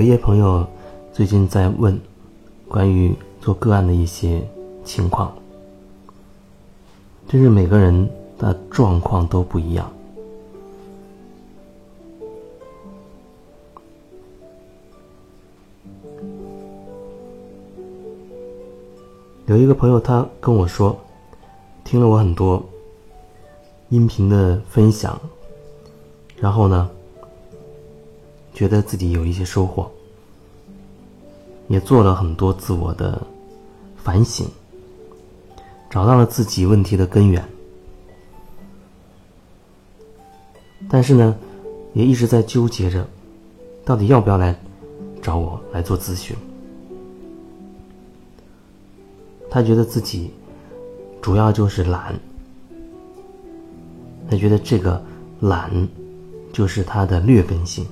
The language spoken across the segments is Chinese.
有一些朋友最近在问关于做个案的一些情况，真是每个人的状况都不一样。有一个朋友他跟我说，听了我很多音频的分享，然后呢，觉得自己有一些收获，也做了很多自我的反省，找到了自己问题的根源，但是呢，也一直在纠结着，到底要不要来找我来做咨询。他觉得自己主要就是懒，他觉得这个懒就是他的劣根性。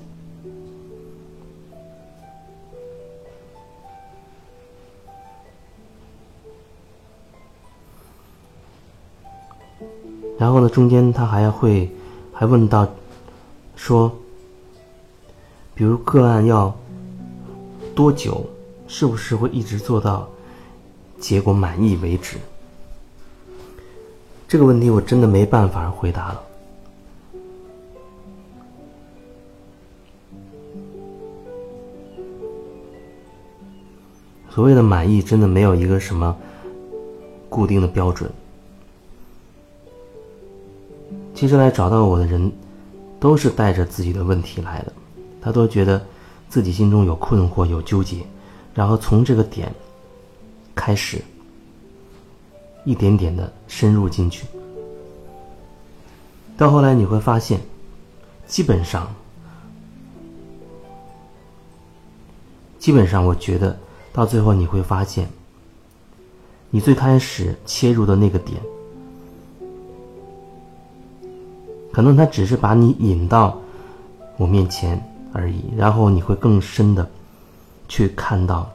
然后呢，中间他还会还问到说，比如个案要多久，是不是会一直做到？结果满意为止，这个问题我真的没办法回答了。所谓的满意，真的没有一个什么固定的标准。其实来找到我的人，都是带着自己的问题来的，他都觉得自己心中有困惑、有纠结，然后从这个点。开始，一点点的深入进去，到后来你会发现，基本上，基本上，我觉得到最后你会发现，你最开始切入的那个点，可能他只是把你引到我面前而已，然后你会更深的去看到。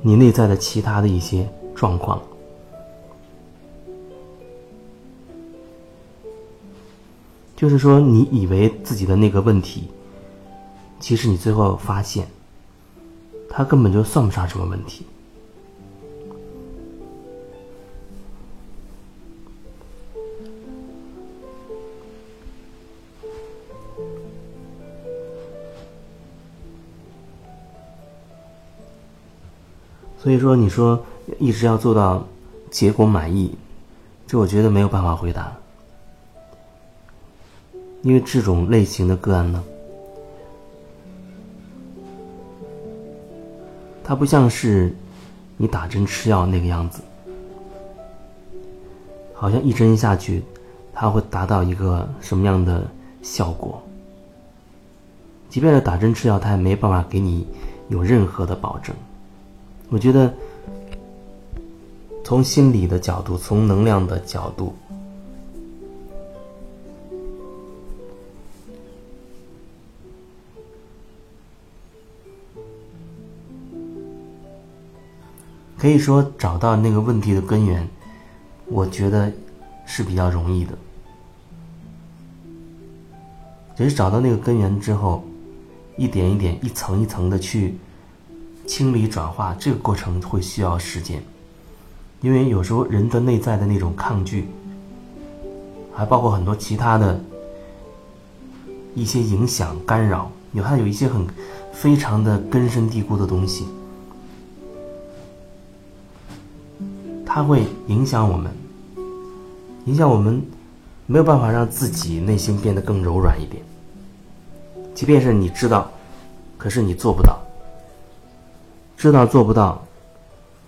你内在的其他的一些状况，就是说，你以为自己的那个问题，其实你最后发现，它根本就算不上什么问题。所以说，你说一直要做到结果满意，这我觉得没有办法回答，因为这种类型的个案呢，它不像是你打针吃药那个样子，好像一针下去，它会达到一个什么样的效果？即便是打针吃药，它也没办法给你有任何的保证。我觉得，从心理的角度，从能量的角度，可以说找到那个问题的根源，我觉得是比较容易的。只是找到那个根源之后，一点一点、一层一层的去。清理转化这个过程会需要时间，因为有时候人的内在的那种抗拒，还包括很多其他的一些影响干扰，有它有一些很非常的根深蒂固的东西，它会影响我们，影响我们没有办法让自己内心变得更柔软一点，即便是你知道，可是你做不到。知道做不到，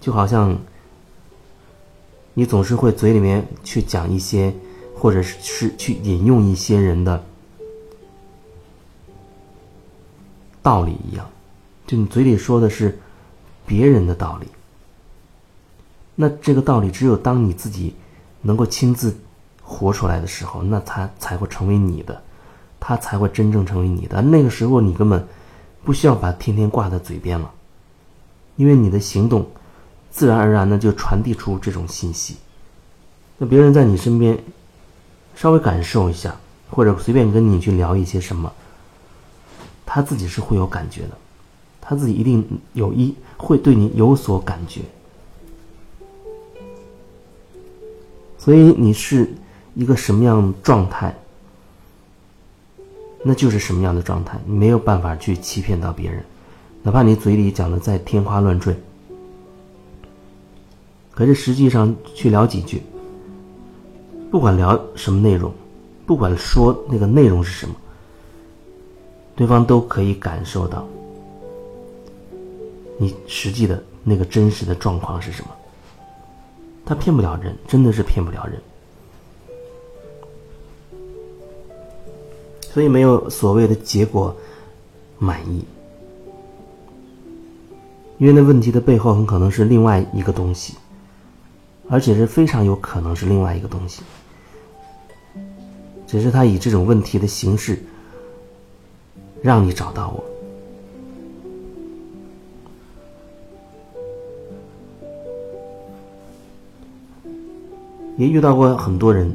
就好像你总是会嘴里面去讲一些，或者是是去引用一些人的道理一样，就你嘴里说的是别人的道理。那这个道理，只有当你自己能够亲自活出来的时候，那它才会成为你的，它才会真正成为你的。那个时候，你根本不需要把天天挂在嘴边了。因为你的行动，自然而然的就传递出这种信息。那别人在你身边，稍微感受一下，或者随便跟你去聊一些什么，他自己是会有感觉的，他自己一定有一会对你有所感觉。所以你是一个什么样状态，那就是什么样的状态，你没有办法去欺骗到别人，哪怕你嘴里讲的再天花乱坠，可是实际上去聊几句，不管聊什么内容，不管说那个内容是什么，对方都可以感受到你实际的那个真实的状况是什么。他骗不了人，真的是骗不了人。所以没有所谓的结果满意，因为那问题的背后很可能是另外一个东西，而且是非常有可能是另外一个东西，只是他以这种问题的形式让你找到我。也遇到过很多人，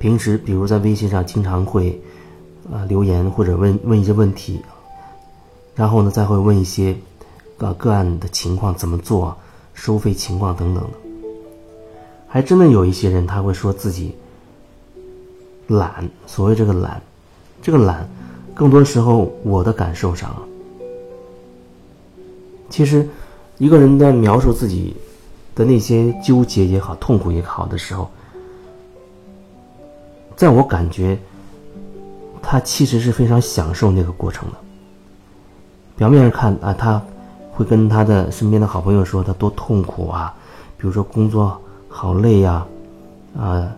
平时比如在微信上经常会，呃留言或者问问一些问题，然后呢再会问一些，呃个案的情况怎么做，收费情况等等的，还真的有一些人他会说自己懒，所谓这个懒，这个懒，更多时候我的感受上，其实一个人在描述自己。的那些纠结也好，痛苦也好的时候，在我感觉，他其实是非常享受那个过程的。表面上看啊，他会跟他的身边的好朋友说他多痛苦啊，比如说工作好累呀，啊，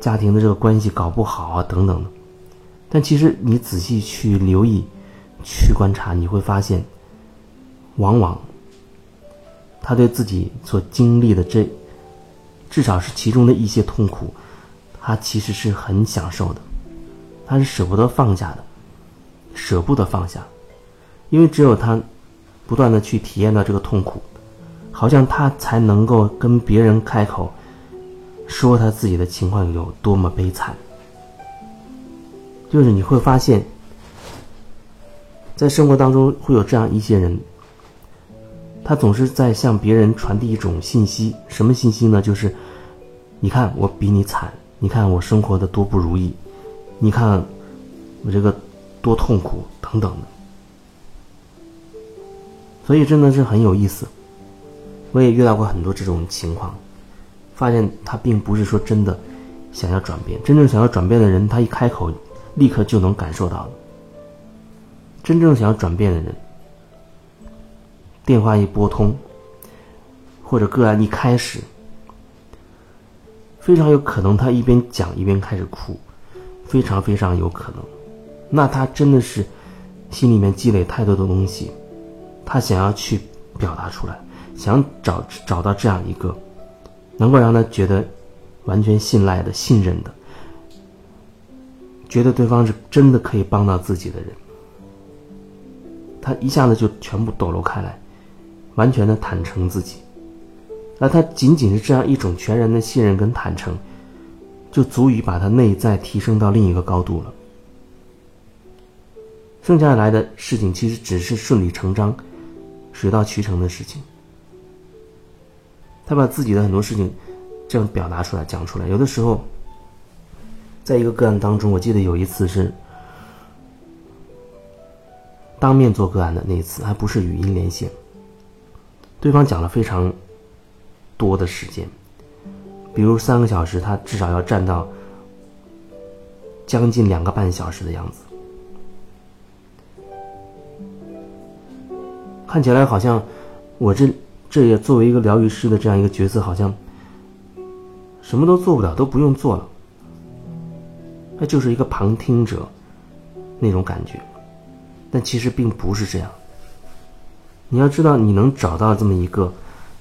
家庭的这个关系搞不好啊等等。但其实你仔细去留意、去观察，你会发现，往往。他对自己所经历的这，至少是其中的一些痛苦，他其实是很享受的，他是舍不得放下的，舍不得放下，因为只有他不断的去体验到这个痛苦，好像他才能够跟别人开口说他自己的情况有多么悲惨。就是你会发现，在生活当中会有这样一些人。他总是在向别人传递一种信息，什么信息呢？就是，你看我比你惨，你看我生活的多不如意，你看我这个多痛苦等等的。所以真的是很有意思，我也遇到过很多这种情况，发现他并不是说真的想要转变，真正想要转变的人，他一开口，立刻就能感受到真正想要转变的人。电话一拨通，或者个案一开始，非常有可能他一边讲一边开始哭，非常非常有可能。那他真的是心里面积累太多的东西，他想要去表达出来，想找找到这样一个能够让他觉得完全信赖的、信任的，觉得对方是真的可以帮到自己的人，他一下子就全部抖落开来。完全的坦诚自己，而他仅仅是这样一种全然的信任跟坦诚，就足以把他内在提升到另一个高度了。剩下来的事情其实只是顺理成章、水到渠成的事情。他把自己的很多事情这样表达出来、讲出来，有的时候，在一个个案当中，我记得有一次是当面做个案的那一次，还不是语音连线。对方讲了非常多的时间，比如三个小时，他至少要站到将近两个半小时的样子，看起来好像我这这也作为一个疗愈师的这样一个角色，好像什么都做不了，都不用做了，那就是一个旁听者那种感觉，但其实并不是这样。你要知道，你能找到这么一个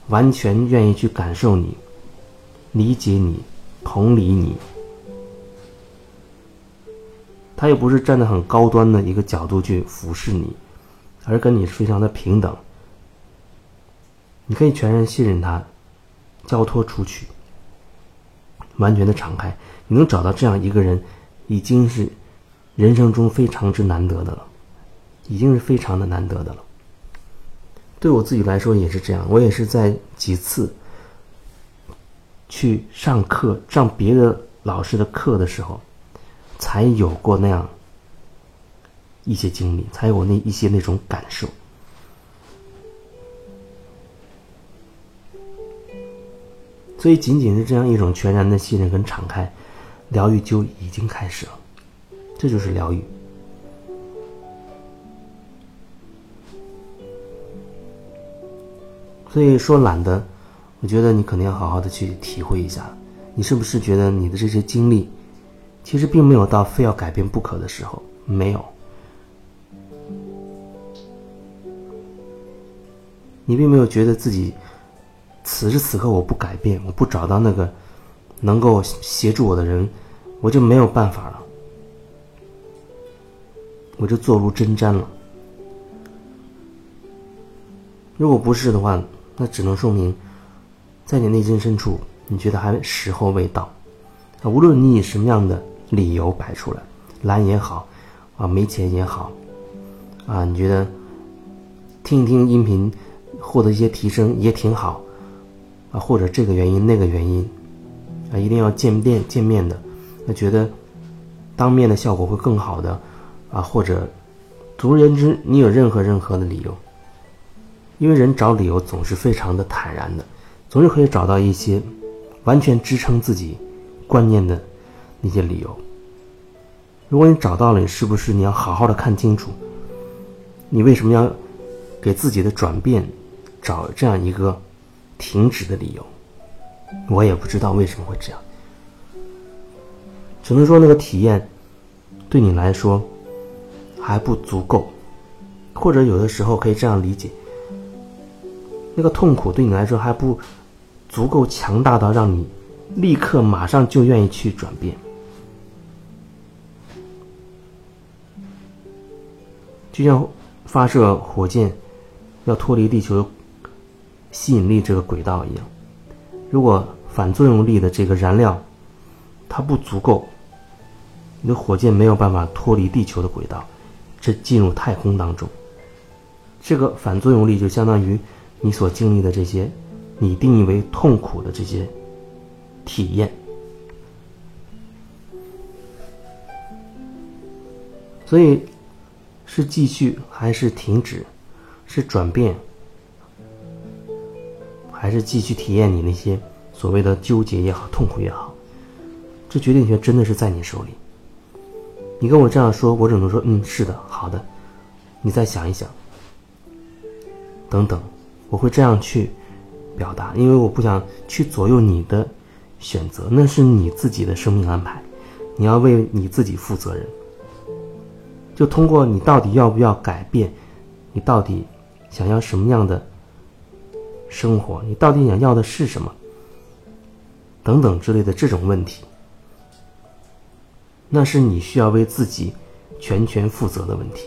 完全愿意去感受你、理解你、同理你，他又不是站在很高端的一个角度去俯视你，而跟你非常的平等，你可以全然信任他，交托出去，完全的敞开。你能找到这样一个人，已经是人生中非常之难得的了，已经是非常的难得的了。对我自己来说也是这样，我也是在几次去上课上别的老师的课的时候，才有过那样一些经历，才有那一些那种感受。所以，仅仅是这样一种全然的信任跟敞开，疗愈就已经开始了。这就是疗愈。所以说懒得，我觉得你可能要好好的去体会一下。你是不是觉得你的这些经历，其实并没有到非要改变不可的时候？没有，你并没有觉得自己。此时此刻，我不改变，我不找到那个能够协助我的人，我就没有办法了，我就坐如针毡了。如果不是的话，那只能说明，在你内心深处，你觉得还时候未到。无论你以什么样的理由摆出来，懒也好，啊，没钱也好，啊，你觉得听一听音频，获得一些提升也挺好。啊，或者这个原因那个原因，啊，一定要见面见面的，那觉得当面的效果会更好的，啊，或者总而言之，你有任何任何的理由，因为人找理由总是非常的坦然的，总是可以找到一些完全支撑自己观念的那些理由。如果你找到了，你是不是你要好好的看清楚，你为什么要给自己的转变找这样一个？停止的理由，我也不知道为什么会这样。只能说那个体验对你来说还不足够，或者有的时候可以这样理解：那个痛苦对你来说还不足够强大到让你立刻马上就愿意去转变。就像发射火箭要脱离地球。吸引力这个轨道一样，如果反作用力的这个燃料它不足够，你的火箭没有办法脱离地球的轨道，这进入太空当中。这个反作用力就相当于你所经历的这些，你定义为痛苦的这些体验。所以，是继续还是停止？是转变？还是继续体验你那些所谓的纠结也好、痛苦也好，这决定权真的是在你手里。你跟我这样说，我只能说，嗯，是的，好的，你再想一想，等等，我会这样去表达，因为我不想去左右你的选择，那是你自己的生命安排，你要为你自己负责任。就通过你到底要不要改变，你到底想要什么样的？生活，你到底想要的是什么？等等之类的这种问题，那是你需要为自己全权负责的问题。